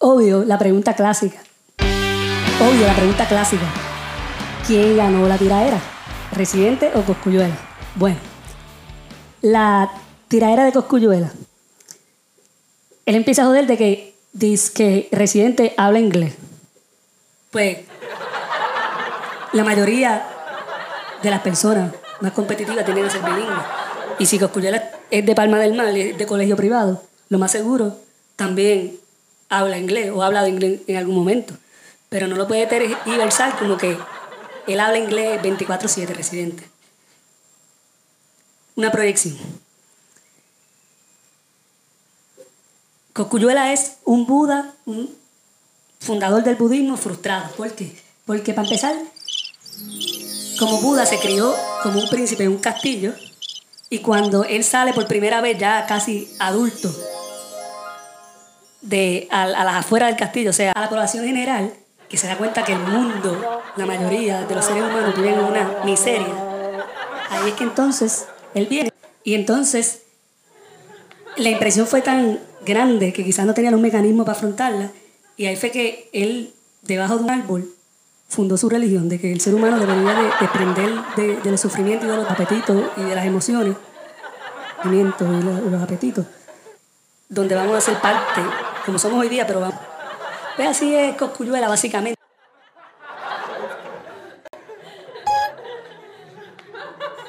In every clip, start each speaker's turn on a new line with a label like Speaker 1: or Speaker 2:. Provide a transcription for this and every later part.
Speaker 1: Obvio, la pregunta clásica. Obvio, la pregunta clásica. ¿Quién ganó la tiraera? ¿Residente o Coscuyuela? Bueno, la tiraera de Coscuyuela. Él empieza a joder de que dice que Residente habla inglés. Pues la mayoría de las personas más competitivas tienen que ser bilingües. Y si Coscuyuela es de Palma del Mar, es de colegio privado, lo más seguro también habla inglés o ha hablado inglés en algún momento. Pero no lo puede tergiversar como que él habla inglés 24-7 residente. Una proyección. Coscuyuela es un Buda, un fundador del budismo frustrado. ¿Por qué? Porque para empezar, como Buda se crió como un príncipe en un castillo y cuando él sale por primera vez ya casi adulto de, a, a las afueras del castillo, o sea, a la población general, que se da cuenta que el mundo, la mayoría de los seres humanos viven en una miseria, ahí es que entonces él viene. Y entonces la impresión fue tan grande que quizás no tenía un mecanismo para afrontarla, y ahí fue que él, debajo de un árbol, fundó su religión, de que el ser humano debería de desprender de, del sufrimiento y de los apetitos y de las emociones, y los apetitos, donde vamos a ser parte, como somos hoy día, pero vamos. Pues así es Coscuyuela, básicamente.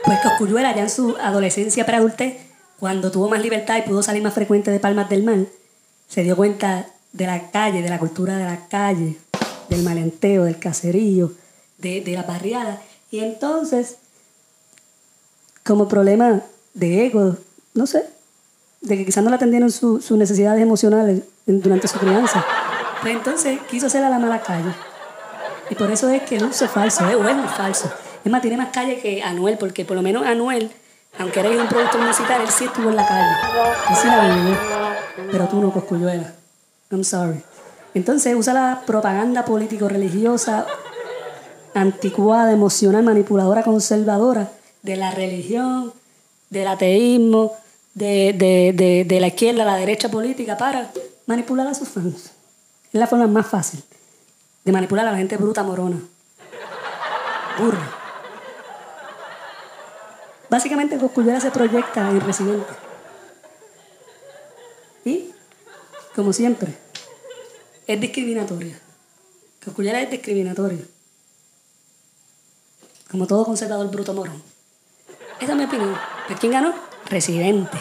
Speaker 1: Pues Coscuyuela ya en su adolescencia preadultez, cuando tuvo más libertad y pudo salir más frecuente de Palmas del Mar, se dio cuenta de la calle, de la cultura de la calle, del malenteo, del caserío, de, de la barriada. Y entonces, como problema de ego, no sé, de que quizás no le atendieron sus necesidades emocionales durante su crianza, pues entonces quiso hacer a la mala calle. Y por eso es que es falso, ¿eh? es un falso. Es más, tiene más calle que Anuel, porque por lo menos Anuel, aunque era un productor musical, él sí estuvo en la calle. Él sí la vivió. Pero tú no, Coscuyuela. I'm sorry. Entonces usa la propaganda político-religiosa anticuada, emocional, manipuladora, conservadora de la religión, del ateísmo, de, de, de, la izquierda la derecha política para manipular a sus fans. Es la forma más fácil de manipular a la gente bruta, morona. Burra. Básicamente Cosculluela se proyecta en Residente. Y, como siempre, es discriminatoria. Cosculluela es discriminatoria. Como todo conservador bruto morón. Esa es mi opinión. ¿Quién ganó? Residente.